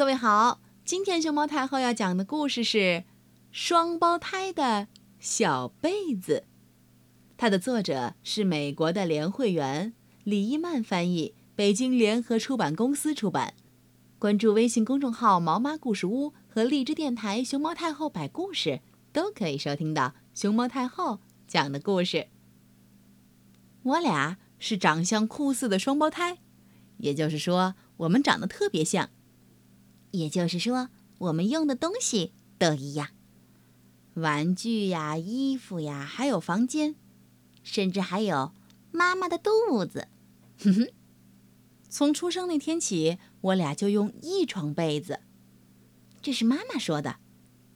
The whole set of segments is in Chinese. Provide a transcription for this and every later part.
各位好，今天熊猫太后要讲的故事是《双胞胎的小被子》，它的作者是美国的连慧媛，李一曼翻译，北京联合出版公司出版。关注微信公众号“毛妈故事屋”和荔枝电台“熊猫太后摆故事”，都可以收听到熊猫太后讲的故事。我俩是长相酷似的双胞胎，也就是说，我们长得特别像。也就是说，我们用的东西都一样，玩具呀、衣服呀，还有房间，甚至还有妈妈的肚子。哼哼，从出生那天起，我俩就用一床被子。这是妈妈说的。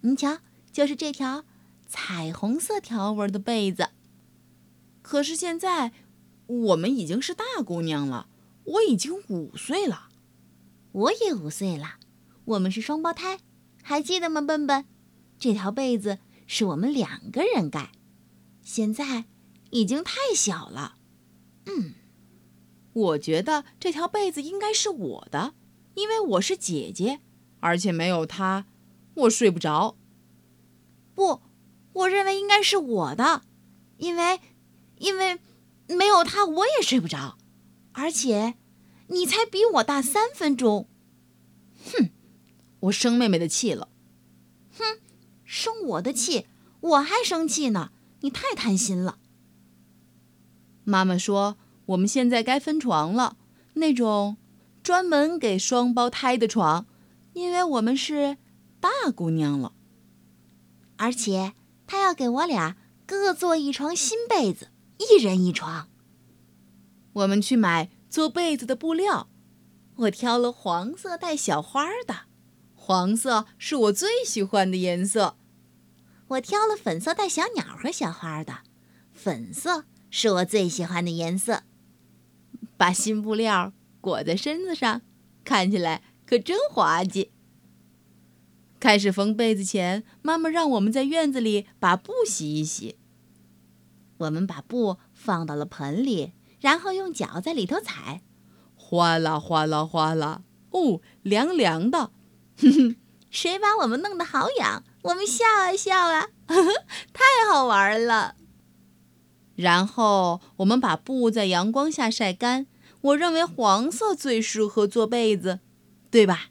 你瞧，就是这条彩虹色条纹的被子。可是现在，我们已经是大姑娘了。我已经五岁了，我也五岁了。我们是双胞胎，还记得吗，笨笨？这条被子是我们两个人盖，现在已经太小了。嗯，我觉得这条被子应该是我的，因为我是姐姐，而且没有它，我睡不着。不，我认为应该是我的，因为，因为没有它我也睡不着，而且你才比我大三分钟。哼。我生妹妹的气了，哼，生我的气，我还生气呢！你太贪心了。妈妈说，我们现在该分床了，那种专门给双胞胎的床，因为我们是大姑娘了。而且她要给我俩各做一床新被子，一人一床。我们去买做被子的布料，我挑了黄色带小花的。黄色是我最喜欢的颜色，我挑了粉色带小鸟和小花的。粉色是我最喜欢的颜色。把新布料裹在身子上，看起来可真滑稽。开始缝被子前，妈妈让我们在院子里把布洗一洗。我们把布放到了盆里，然后用脚在里头踩，哗啦哗啦哗啦，哦，凉凉的。哼哼，谁把我们弄得好痒？我们笑啊笑啊，太好玩了。然后我们把布在阳光下晒干。我认为黄色最适合做被子，对吧？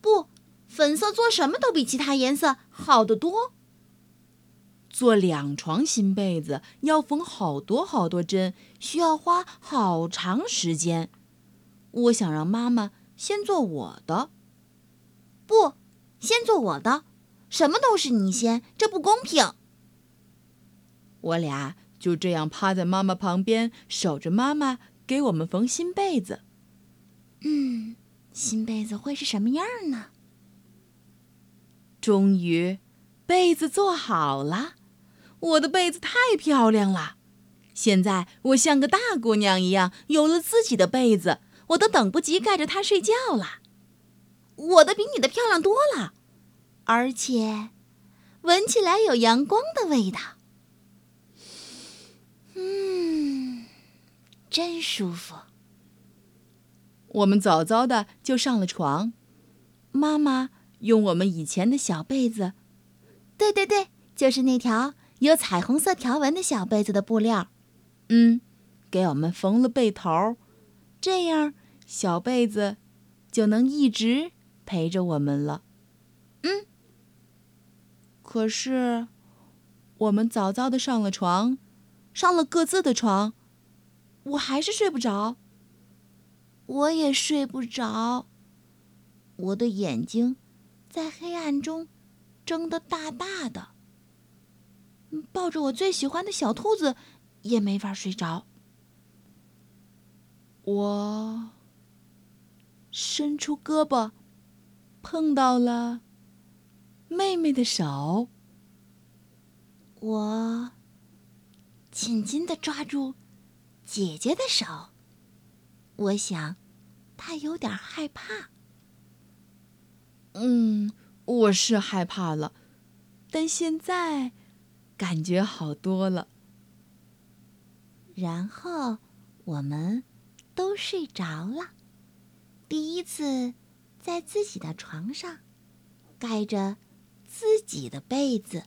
不，粉色做什么都比其他颜色好得多。做两床新被子要缝好多好多针，需要花好长时间。我想让妈妈先做我的。不，先做我的，什么都是你先，这不公平。我俩就这样趴在妈妈旁边，守着妈妈给我们缝新被子。嗯，新被子会是什么样呢？终于，被子做好了。我的被子太漂亮了，现在我像个大姑娘一样，有了自己的被子，我都等不及盖着它睡觉了。我的比你的漂亮多了，而且闻起来有阳光的味道。嗯，真舒服。我们早早的就上了床，妈妈用我们以前的小被子，对对对，就是那条有彩虹色条纹的小被子的布料，嗯，给我们缝了被头，这样小被子就能一直。陪着我们了，嗯。可是，我们早早的上了床，上了各自的床，我还是睡不着。我也睡不着。我的眼睛在黑暗中睁得大大的。抱着我最喜欢的小兔子，也没法睡着。我伸出胳膊。碰到了妹妹的手，我紧紧的抓住姐姐的手。我想，她有点害怕。嗯，我是害怕了，但现在感觉好多了。然后我们都睡着了。第一次。在自己的床上，盖着自己的被子。